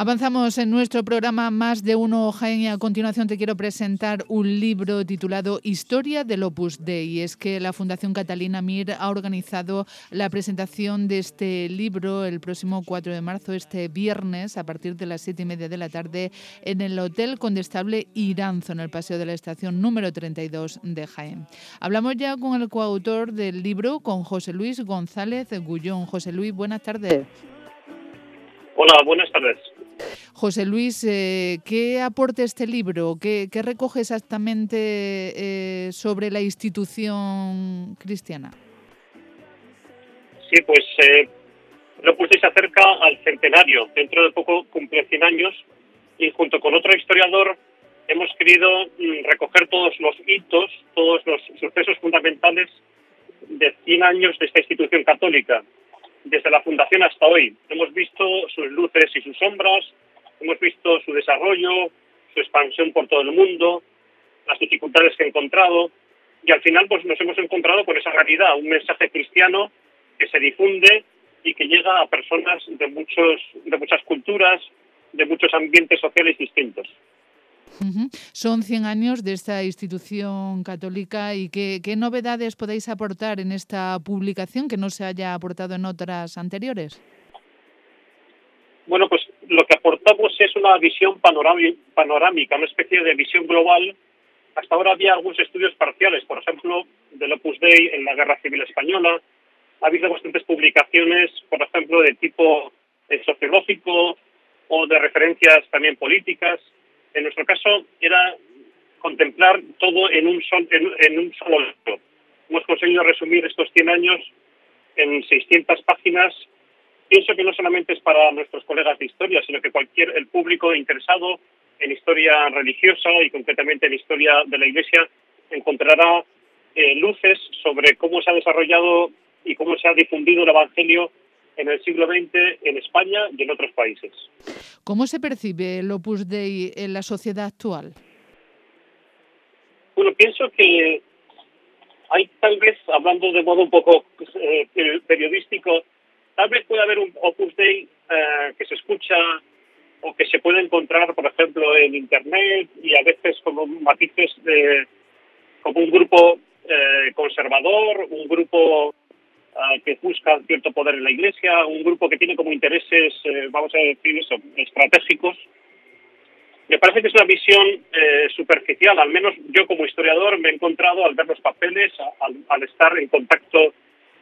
Avanzamos en nuestro programa Más de Uno Jaén y a continuación te quiero presentar un libro titulado Historia del Opus Dei. Es que la Fundación Catalina Mir ha organizado la presentación de este libro el próximo 4 de marzo, este viernes, a partir de las 7 y media de la tarde, en el Hotel Condestable Iranzo, en el Paseo de la Estación número 32 de Jaén. Hablamos ya con el coautor del libro, con José Luis González Gullón. José Luis, buenas tardes. Hola, buenas tardes. José Luis, eh, ¿qué aporta este libro? ¿Qué, recoge exactamente eh, sobre la institución cristiana? Sí, pues eh, lo puse se acerca al centenario. Dentro de poco cumple 100 años y junto con otro historiador hemos querido mm, recoger todos los hitos, todos los sucesos fundamentales de 100 años de esta institución católica desde la fundación hasta hoy. Hemos visto sus luces y sus sombras, hemos visto su desarrollo, su expansión por todo el mundo, las dificultades que ha encontrado y al final pues nos hemos encontrado con esa realidad, un mensaje cristiano que se difunde y que llega a personas de muchos de muchas culturas, de muchos ambientes sociales distintos. Son 100 años de esta institución católica y ¿qué, novedades podéis aportar en esta publicación que no se haya aportado en otras anteriores? Bueno, pues lo que aportamos es una visión panorámica, una especie de visión global. Hasta ahora había algunos estudios parciales, por ejemplo, del Opus Dei en la Guerra Civil Española. Ha habido bastantes publicaciones, por ejemplo, de tipo eh, sociológico o de referencias también políticas. En nuestro caso era contemplar todo en un, en, un solo libro. Hemos conseguido resumir estos 100 años en 600 páginas. Pienso que no solamente es para nuestros colegas de historia, sino que cualquier el público interesado en historia religiosa y concretamente en historia de la Iglesia encontrará eh, luces sobre cómo se ha desarrollado y cómo se ha difundido el Evangelio en el siglo XX en España y en otros países. ¿Cómo se percibe el Opus Dei en la sociedad actual? Bueno, pienso que hay tal vez, hablando de modo un poco eh, periodístico, tal vez puede haber un Opus Dei eh, que se escucha o que se puede encontrar, por ejemplo, en Internet y a veces como matices de como un grupo eh, conservador, un grupo que busca cierto poder en la Iglesia, un grupo que tiene como intereses, eh, vamos a decir eso, estratégicos. Me parece que es una visión eh, superficial, al menos yo como historiador me he encontrado al ver los papeles, al, estar en contacto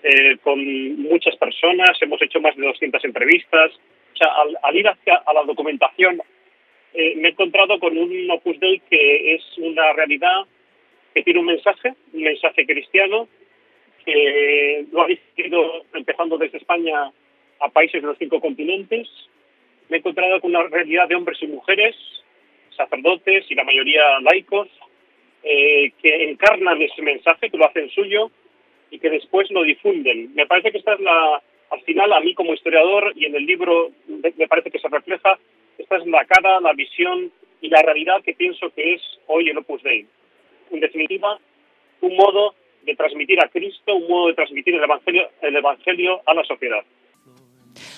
eh, con muchas personas, hemos hecho más de 200 entrevistas, o sea, al, ir hacia a la documentación me he encontrado con un Opus Dei que es una realidad que tiene un mensaje, un mensaje cristiano, lo ha dirigido empezando desde España a países de los cinco continentes. Me he encontrado con una realidad de hombres y mujeres, sacerdotes y la mayoría laicos, eh, que encarnan ese mensaje, que lo hacen suyo y que después lo difunden. Me parece que esta es la, al final, a mí como historiador y en el libro me parece que se refleja, esta es la cara, la visión y la realidad que pienso que es hoy el Opus Dei. En definitiva, un modo de transmitir a Cristo, un modo de transmitir el Evangelio, el evangelio a la sociedad.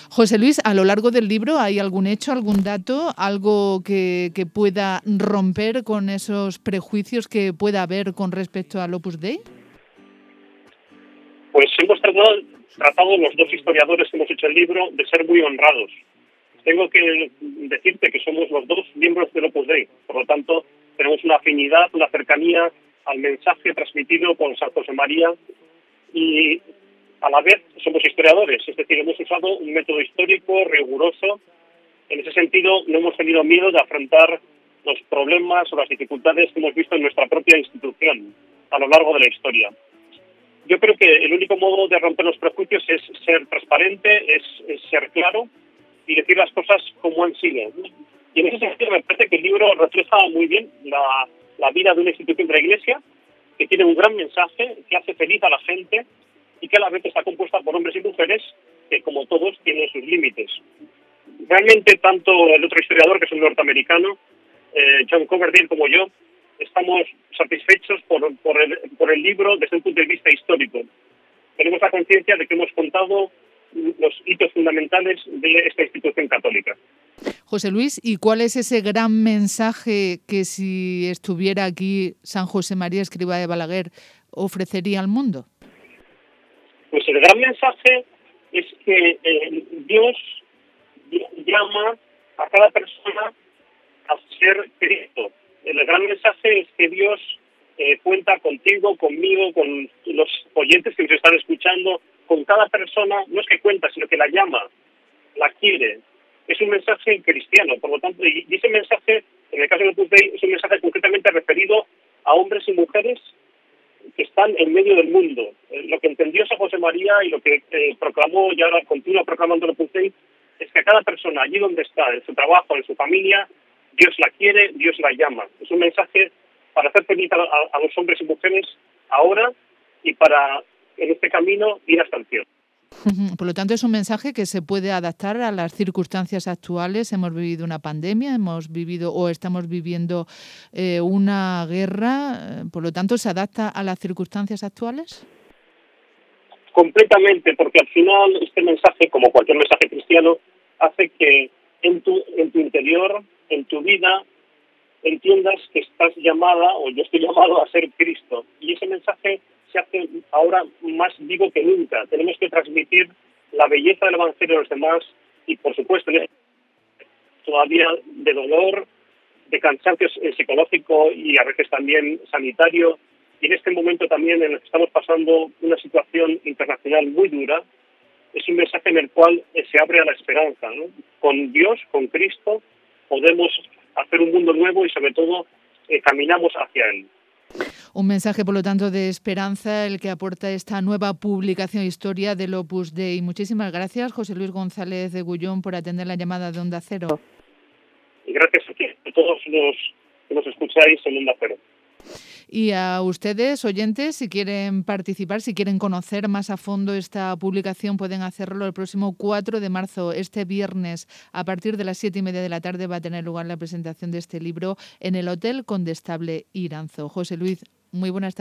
José Luis, a lo largo del libro hay algún hecho, algún dato, algo que, pueda romper con esos prejuicios que pueda haber con respecto al Opus Dei? Pues hemos tratado, tratado los dos historiadores que hemos hecho el libro de ser muy honrados. Tengo que decirte que somos los dos miembros del Opus Dei, por lo tanto tenemos una afinidad, una cercanía al mensaje transmitido por San José María y a la vez somos historiadores, es decir, hemos usado un método histórico riguroso. En ese sentido, no hemos tenido miedo de afrontar los problemas o las dificultades que hemos visto en nuestra propia institución a lo largo de la historia. Yo creo que el único modo de romper los prejuicios es ser transparente, es, ser claro y decir las cosas como han sido. Y en ese sentido me parece que el libro refleja muy bien la, la vida de una institución de la Iglesia que tiene un gran mensaje, que hace feliz a la gente y que a la vez está compuesta por hombres y mujeres que, como todos, tienen sus límites. Realmente, tanto el otro historiador, que es un norteamericano, eh, John Coverdale, como yo, estamos satisfechos por, por, el, por el libro desde un punto de vista histórico. Tenemos la conciencia de que hemos contado los hitos fundamentales de esta institución católica. José Luis, ¿y cuál es ese gran mensaje que si estuviera aquí San José María Escriba de Balaguer ofrecería al mundo? Pues el gran mensaje es que eh, Dios llama a cada persona a ser Cristo. El gran mensaje es que Dios eh, cuenta contigo, conmigo, con los oyentes que nos están escuchando, con cada persona, no es que cuenta, sino que la llama, la quiere. Es un mensaje cristiano, por lo tanto, y ese mensaje, en el caso de Opus es un mensaje concretamente referido a hombres y mujeres que están en medio del mundo. Eh, lo que entendió San José María y lo que eh, proclamó y ahora continúa proclamando el es que cada persona, allí donde está, en su trabajo, en su familia, Dios la quiere, Dios la llama. Es un mensaje para hacer feliz a, los hombres y mujeres ahora y para, en este camino, ir hasta el cielo. Por lo tanto, es un mensaje que se puede adaptar a las circunstancias actuales. Hemos vivido una pandemia, hemos vivido o estamos viviendo eh, una guerra. Por lo tanto, ¿se adapta a las circunstancias actuales? Completamente, porque al final este mensaje, como cualquier mensaje cristiano, hace que en tu, en tu interior, en tu vida, entiendas que estás llamada o yo estoy llamado a ser Cristo. Y ese mensaje se hace ahora más vivo que nunca. Tenemos que transmitir la belleza del Evangelio a los demás y, por supuesto, todavía de dolor, de cansancio psicológico y a veces también sanitario. Y en este momento también en el que estamos pasando una situación internacional muy dura, es un mensaje en el cual se abre a la esperanza. Con Dios, con Cristo, podemos hacer un mundo nuevo y sobre todo eh, caminamos hacia él. Un mensaje, por lo tanto, de esperanza, el que aporta esta nueva publicación Historia del Opus Dei. Muchísimas gracias, José Luis González de Gullón, por atender la llamada de Onda Cero. Y gracias a todos los que nos escucháis en Onda Cero. Y a ustedes, oyentes, si quieren participar, si quieren conocer más a fondo esta publicación, pueden hacerlo el próximo 4 de marzo, este viernes, a partir de las 7 y media de la tarde, va a tener lugar la presentación de este libro en el Hotel Condestable Iranzo. José Luis, muy buenas tardes.